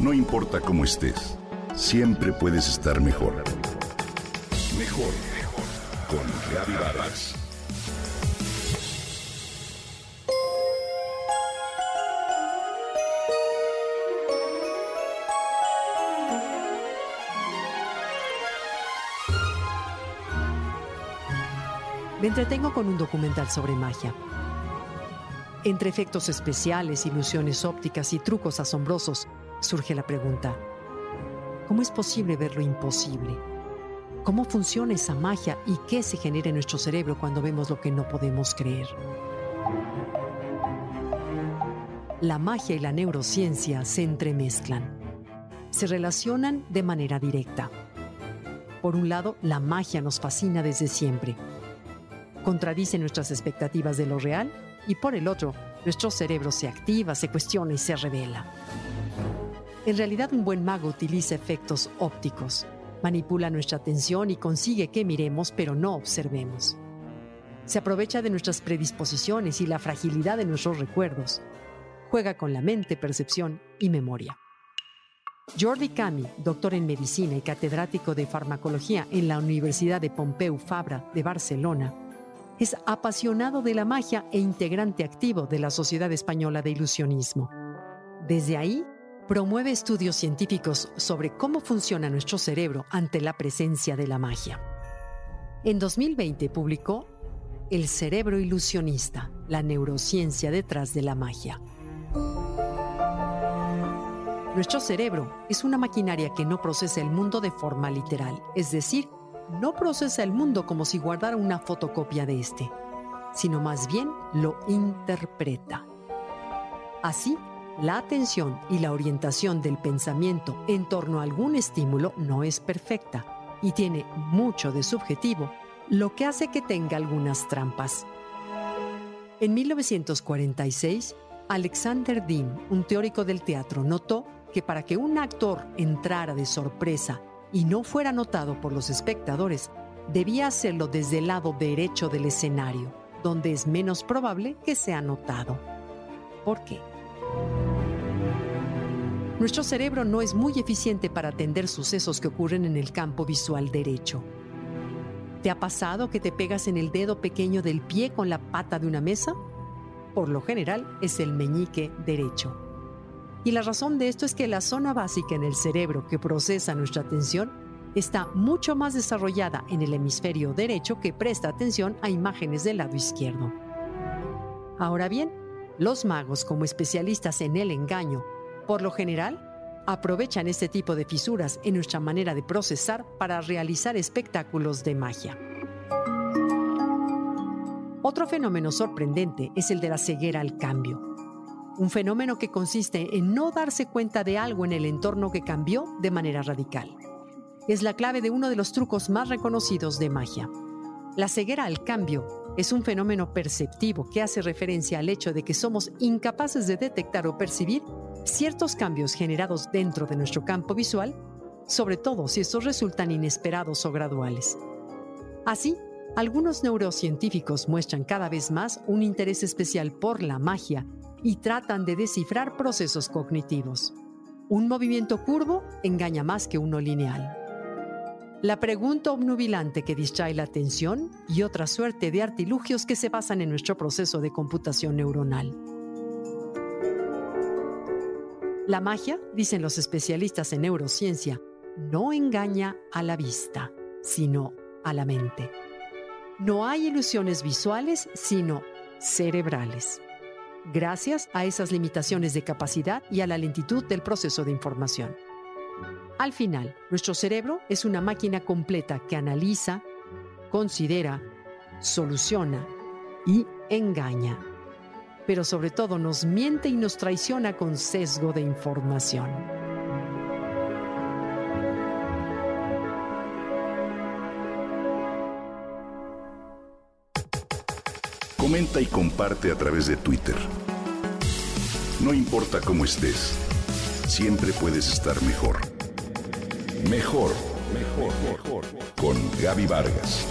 No importa cómo estés, siempre puedes estar mejor. Mejor, mejor. Con Reavivadas. Me entretengo con un documental sobre magia. Entre efectos especiales, ilusiones ópticas y trucos asombrosos, surge la pregunta, ¿cómo es posible ver lo imposible? ¿Cómo funciona esa magia y qué se genera en nuestro cerebro cuando vemos lo que no podemos creer? La magia y la neurociencia se entremezclan. Se relacionan de manera directa. Por un lado, la magia nos fascina desde siempre contradice nuestras expectativas de lo real y por el otro, nuestro cerebro se activa, se cuestiona y se revela. En realidad un buen mago utiliza efectos ópticos, manipula nuestra atención y consigue que miremos pero no observemos. Se aprovecha de nuestras predisposiciones y la fragilidad de nuestros recuerdos. Juega con la mente, percepción y memoria. Jordi Cami, doctor en medicina y catedrático de farmacología en la Universidad de Pompeu Fabra de Barcelona, es apasionado de la magia e integrante activo de la Sociedad Española de Ilusionismo. Desde ahí, promueve estudios científicos sobre cómo funciona nuestro cerebro ante la presencia de la magia. En 2020 publicó El cerebro ilusionista, la neurociencia detrás de la magia. Nuestro cerebro es una maquinaria que no procesa el mundo de forma literal, es decir, no procesa el mundo como si guardara una fotocopia de este, sino más bien lo interpreta. Así, la atención y la orientación del pensamiento en torno a algún estímulo no es perfecta y tiene mucho de subjetivo, lo que hace que tenga algunas trampas. En 1946, Alexander Dean, un teórico del teatro, notó que para que un actor entrara de sorpresa y no fuera notado por los espectadores, debía hacerlo desde el lado derecho del escenario, donde es menos probable que sea notado. ¿Por qué? Nuestro cerebro no es muy eficiente para atender sucesos que ocurren en el campo visual derecho. ¿Te ha pasado que te pegas en el dedo pequeño del pie con la pata de una mesa? Por lo general es el meñique derecho. Y la razón de esto es que la zona básica en el cerebro que procesa nuestra atención está mucho más desarrollada en el hemisferio derecho que presta atención a imágenes del lado izquierdo. Ahora bien, los magos como especialistas en el engaño, por lo general, aprovechan este tipo de fisuras en nuestra manera de procesar para realizar espectáculos de magia. Otro fenómeno sorprendente es el de la ceguera al cambio un fenómeno que consiste en no darse cuenta de algo en el entorno que cambió de manera radical. Es la clave de uno de los trucos más reconocidos de magia. La ceguera al cambio es un fenómeno perceptivo que hace referencia al hecho de que somos incapaces de detectar o percibir ciertos cambios generados dentro de nuestro campo visual, sobre todo si estos resultan inesperados o graduales. Así, algunos neurocientíficos muestran cada vez más un interés especial por la magia y tratan de descifrar procesos cognitivos. Un movimiento curvo engaña más que uno lineal. La pregunta obnubilante que distrae la atención y otra suerte de artilugios que se basan en nuestro proceso de computación neuronal. La magia, dicen los especialistas en neurociencia, no engaña a la vista, sino a la mente. No hay ilusiones visuales, sino cerebrales gracias a esas limitaciones de capacidad y a la lentitud del proceso de información. Al final, nuestro cerebro es una máquina completa que analiza, considera, soluciona y engaña, pero sobre todo nos miente y nos traiciona con sesgo de información. Comenta y comparte a través de Twitter. No importa cómo estés, siempre puedes estar mejor. Mejor, mejor, mejor. Con Gaby Vargas.